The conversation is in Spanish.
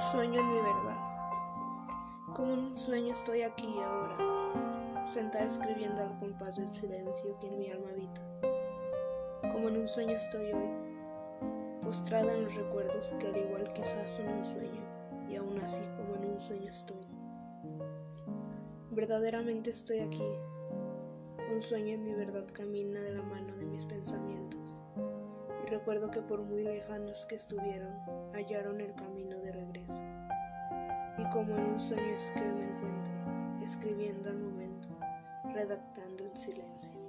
sueño en mi verdad. Como en un sueño estoy aquí ahora, sentada escribiendo al compás del silencio que en mi alma habita. Como en un sueño estoy hoy, postrada en los recuerdos que al igual quizás son un sueño, y aún así como en un sueño estoy. Verdaderamente estoy aquí. Un sueño en mi verdad camina de la mano de. Y recuerdo que por muy lejanos que estuvieron, hallaron el camino de regreso. Y como en un sueño es que me encuentro, escribiendo al momento, redactando en silencio.